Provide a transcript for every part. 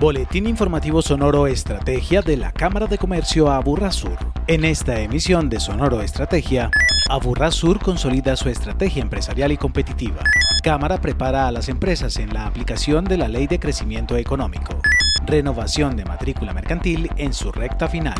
Boletín informativo Sonoro Estrategia de la Cámara de Comercio Aburrasur. En esta emisión de Sonoro Estrategia, Aburrasur consolida su estrategia empresarial y competitiva. Cámara prepara a las empresas en la aplicación de la Ley de Crecimiento Económico. Renovación de matrícula mercantil en su recta final.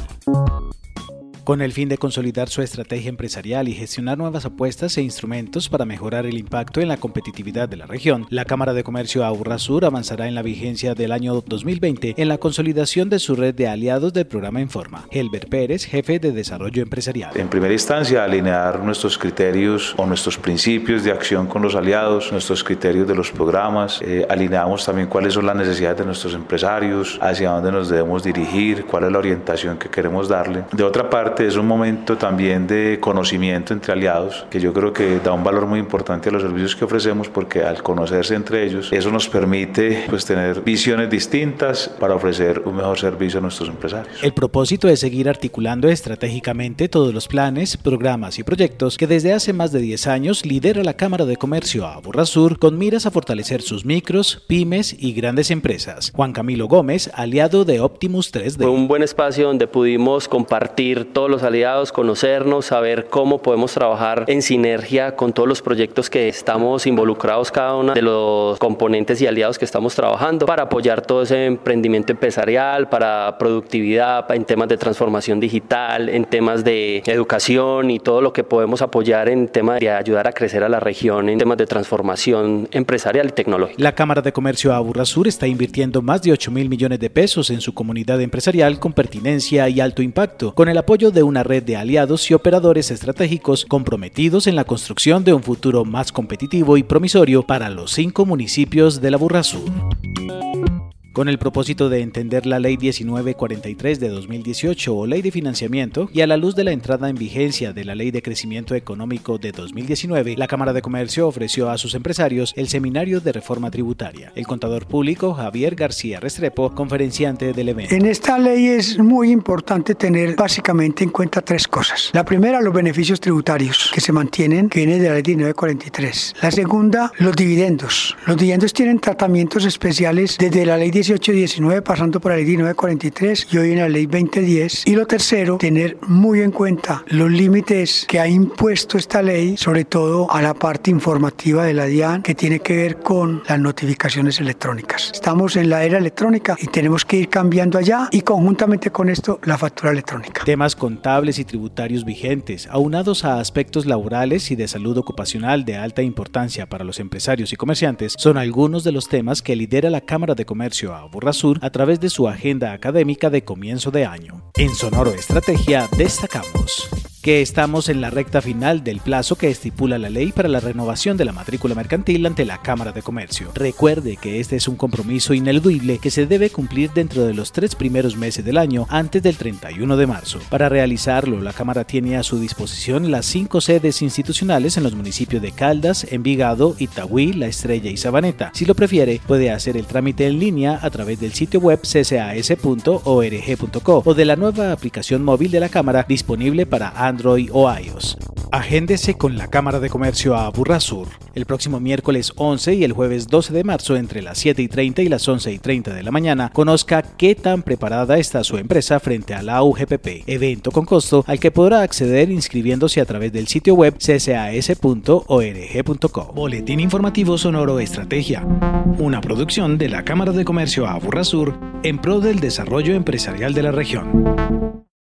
Con el fin de consolidar su estrategia empresarial y gestionar nuevas apuestas e instrumentos para mejorar el impacto en la competitividad de la región, la Cámara de Comercio Sur avanzará en la vigencia del año 2020 en la consolidación de su red de aliados del programa Informa. Helber Pérez, jefe de Desarrollo Empresarial. En primera instancia, alinear nuestros criterios o nuestros principios de acción con los aliados, nuestros criterios de los programas. Eh, alineamos también cuáles son las necesidades de nuestros empresarios, hacia dónde nos debemos dirigir, cuál es la orientación que queremos darle. De otra parte, es un momento también de conocimiento entre aliados, que yo creo que da un valor muy importante a los servicios que ofrecemos porque al conocerse entre ellos, eso nos permite pues tener visiones distintas para ofrecer un mejor servicio a nuestros empresarios. El propósito es seguir articulando estratégicamente todos los planes, programas y proyectos que desde hace más de 10 años lidera la Cámara de Comercio Aburrasur con miras a fortalecer sus micros, pymes y grandes empresas. Juan Camilo Gómez, aliado de Optimus 3D. Fue un buen espacio donde pudimos compartir todos los aliados, conocernos, saber cómo podemos trabajar en sinergia con todos los proyectos que estamos involucrados cada uno de los componentes y aliados que estamos trabajando para apoyar todo ese emprendimiento empresarial, para productividad, en temas de transformación digital, en temas de educación y todo lo que podemos apoyar en temas de ayudar a crecer a la región, en temas de transformación empresarial y tecnológica. La Cámara de Comercio Aburrasur está invirtiendo más de 8 mil millones de pesos en su comunidad empresarial con pertinencia y alto impacto, con el apoyo de una red de aliados y operadores estratégicos comprometidos en la construcción de un futuro más competitivo y promisorio para los cinco municipios de la Burrasur. Con el propósito de entender la Ley 1943 de 2018 o Ley de Financiamiento y a la luz de la entrada en vigencia de la Ley de Crecimiento Económico de 2019, la Cámara de Comercio ofreció a sus empresarios el Seminario de Reforma Tributaria. El contador público Javier García Restrepo, conferenciante del evento. En esta ley es muy importante tener básicamente en cuenta tres cosas. La primera, los beneficios tributarios que se mantienen, que vienen de la Ley 1943. La segunda, los dividendos. Los dividendos tienen tratamientos especiales desde la Ley 1819 pasando por la ley 1943 y hoy en la ley 2010. Y lo tercero, tener muy en cuenta los límites que ha impuesto esta ley, sobre todo a la parte informativa de la DIAN, que tiene que ver con las notificaciones electrónicas. Estamos en la era electrónica y tenemos que ir cambiando allá y conjuntamente con esto la factura electrónica. Temas contables y tributarios vigentes, aunados a aspectos laborales y de salud ocupacional de alta importancia para los empresarios y comerciantes, son algunos de los temas que lidera la Cámara de Comercio a Burrasur a través de su agenda académica de comienzo de año. En Sonoro Estrategia destacamos que estamos en la recta final del plazo que estipula la ley para la renovación de la matrícula mercantil ante la Cámara de Comercio. Recuerde que este es un compromiso ineludible que se debe cumplir dentro de los tres primeros meses del año antes del 31 de marzo. Para realizarlo, la Cámara tiene a su disposición las cinco sedes institucionales en los municipios de Caldas, Envigado, Itagüí, La Estrella y Sabaneta. Si lo prefiere, puede hacer el trámite en línea a través del sitio web ccas.org.co o de la nueva aplicación móvil de la Cámara disponible para Android o iOS. Agéndese con la Cámara de Comercio a Burrasur el próximo miércoles 11 y el jueves 12 de marzo entre las 7 y 30 y las 11 y 30 de la mañana. Conozca qué tan preparada está su empresa frente a la UGPP, evento con costo al que podrá acceder inscribiéndose a través del sitio web ccas.org.co. Boletín informativo Sonoro Estrategia, una producción de la Cámara de Comercio a Burrasur en pro del desarrollo empresarial de la región.